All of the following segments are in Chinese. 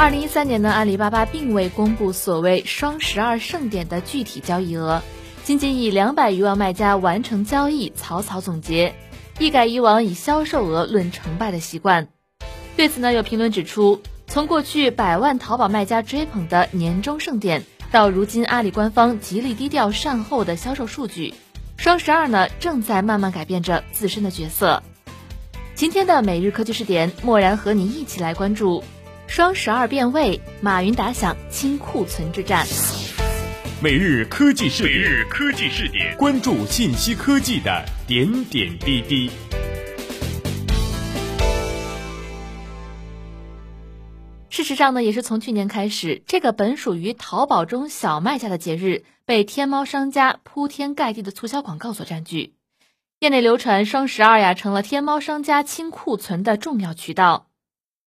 二零一三年呢，阿里巴巴并未公布所谓双十二盛典的具体交易额，仅仅以两百余万卖家完成交易草草总结，一改以往以销售额论成败的习惯。对此呢，有评论指出，从过去百万淘宝卖家追捧的年终盛典，到如今阿里官方极力低调善后的销售数据，双十二呢正在慢慢改变着自身的角色。今天的每日科技视点，默然和你一起来关注。双十二变味，马云打响清库存之战。每日科技视点，每日科技视点，关注信息科技的点点滴滴。事实上呢，也是从去年开始，这个本属于淘宝中小卖家的节日，被天猫商家铺天盖地的促销广告所占据。业内流传，双十二呀，成了天猫商家清库存的重要渠道。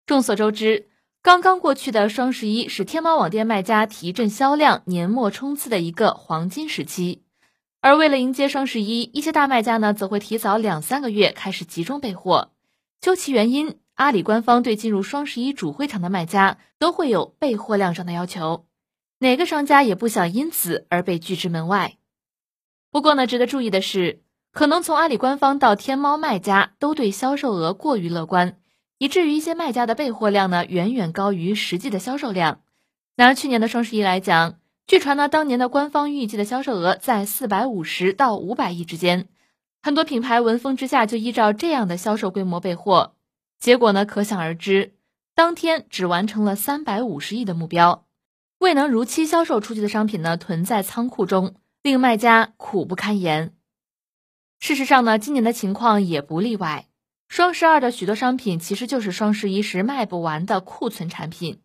众所周知。刚刚过去的双十一是天猫网店卖家提振销量、年末冲刺的一个黄金时期，而为了迎接双十一，一些大卖家呢则会提早两三个月开始集中备货。究其原因，阿里官方对进入双十一主会场的卖家都会有备货量上的要求，哪个商家也不想因此而被拒之门外。不过呢，值得注意的是，可能从阿里官方到天猫卖家都对销售额过于乐观。以至于一些卖家的备货量呢远远高于实际的销售量。拿去年的双十一来讲，据传呢当年的官方预计的销售额在四百五十到五百亿之间，很多品牌闻风之下就依照这样的销售规模备货，结果呢可想而知，当天只完成了三百五十亿的目标，未能如期销售出去的商品呢囤在仓库中，令卖家苦不堪言。事实上呢，今年的情况也不例外。双十二的许多商品其实就是双十一时卖不完的库存产品。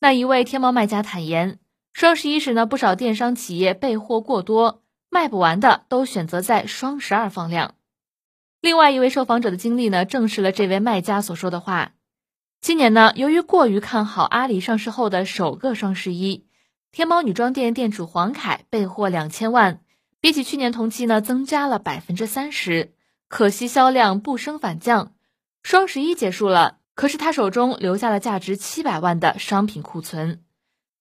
那一位天猫卖家坦言，双十一时呢，不少电商企业备货过多，卖不完的都选择在双十二放量。另外一位受访者的经历呢，证实了这位卖家所说的话。今年呢，由于过于看好阿里上市后的首个双十一，天猫女装店店主黄凯备货两千万，比起去年同期呢，增加了百分之三十。可惜销量不升反降，双十一结束了，可是他手中留下了价值七百万的商品库存。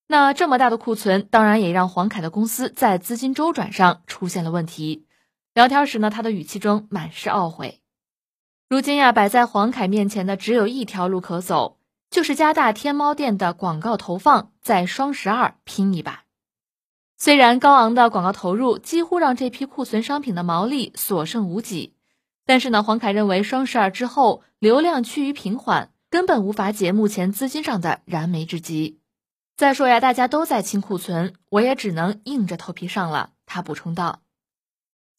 那这么大的库存，当然也让黄凯的公司在资金周转上出现了问题。聊天时呢，他的语气中满是懊悔。如今呀，摆在黄凯面前的只有一条路可走，就是加大天猫店的广告投放，在双十二拼一把。虽然高昂的广告投入几乎让这批库存商品的毛利所剩无几。但是呢，黄凯认为双十二之后流量趋于平缓，根本无法解目前资金上的燃眉之急。再说呀，大家都在清库存，我也只能硬着头皮上了。他补充道。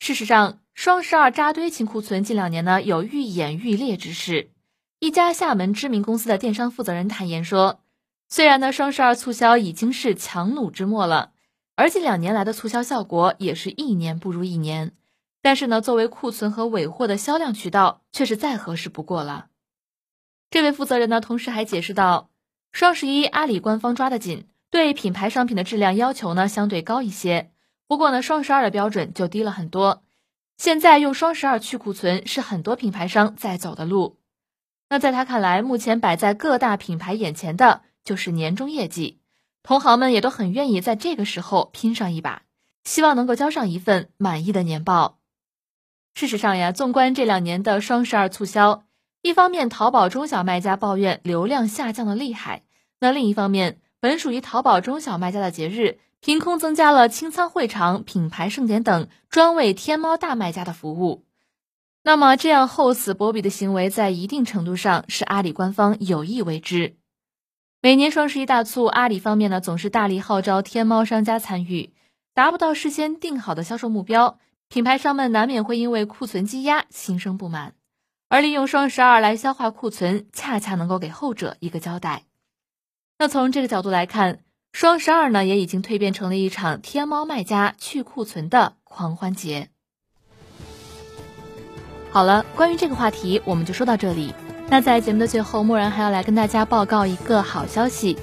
事实上，双十二扎堆清库存近两年呢有愈演愈烈之势。一家厦门知名公司的电商负责人坦言说，虽然呢双十二促销已经是强弩之末了，而近两年来的促销效果也是一年不如一年。但是呢，作为库存和尾货的销量渠道，却是再合适不过了。这位负责人呢，同时还解释到，双十一阿里官方抓得紧，对品牌商品的质量要求呢相对高一些。不过呢，双十二的标准就低了很多。现在用双十二去库存是很多品牌商在走的路。那在他看来，目前摆在各大品牌眼前的就是年终业绩，同行们也都很愿意在这个时候拼上一把，希望能够交上一份满意的年报。事实上呀，纵观这两年的双十二促销，一方面淘宝中小卖家抱怨流量下降的厉害，那另一方面，本属于淘宝中小卖家的节日，凭空增加了清仓会场、品牌盛典等专为天猫大卖家的服务。那么，这样厚此薄彼的行为，在一定程度上是阿里官方有意为之。每年双十一大促，阿里方面呢总是大力号召天猫商家参与，达不到事先定好的销售目标。品牌商们难免会因为库存积压心生不满，而利用双十二来消化库存，恰恰能够给后者一个交代。那从这个角度来看，双十二呢也已经蜕变成了一场天猫卖家去库存的狂欢节。好了，关于这个话题我们就说到这里。那在节目的最后，默然还要来跟大家报告一个好消息。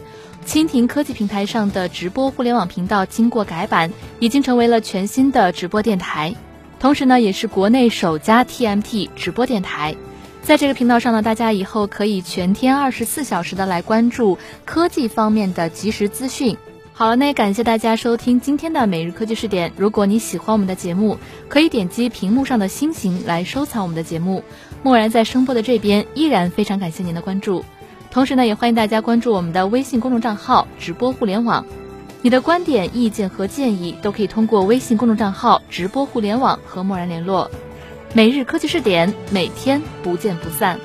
蜻蜓科技平台上的直播互联网频道经过改版，已经成为了全新的直播电台，同时呢，也是国内首家 TMT 直播电台。在这个频道上呢，大家以后可以全天二十四小时的来关注科技方面的即时资讯。好了，那也感谢大家收听今天的每日科技视点。如果你喜欢我们的节目，可以点击屏幕上的星星来收藏我们的节目。默然在声波的这边依然非常感谢您的关注，同时呢，也欢迎大家关注我们的微信公众账号“直播互联网”。你的观点、意见和建议都可以通过微信公众账号“直播互联网”和默然联络。每日科技视点，每天不见不散。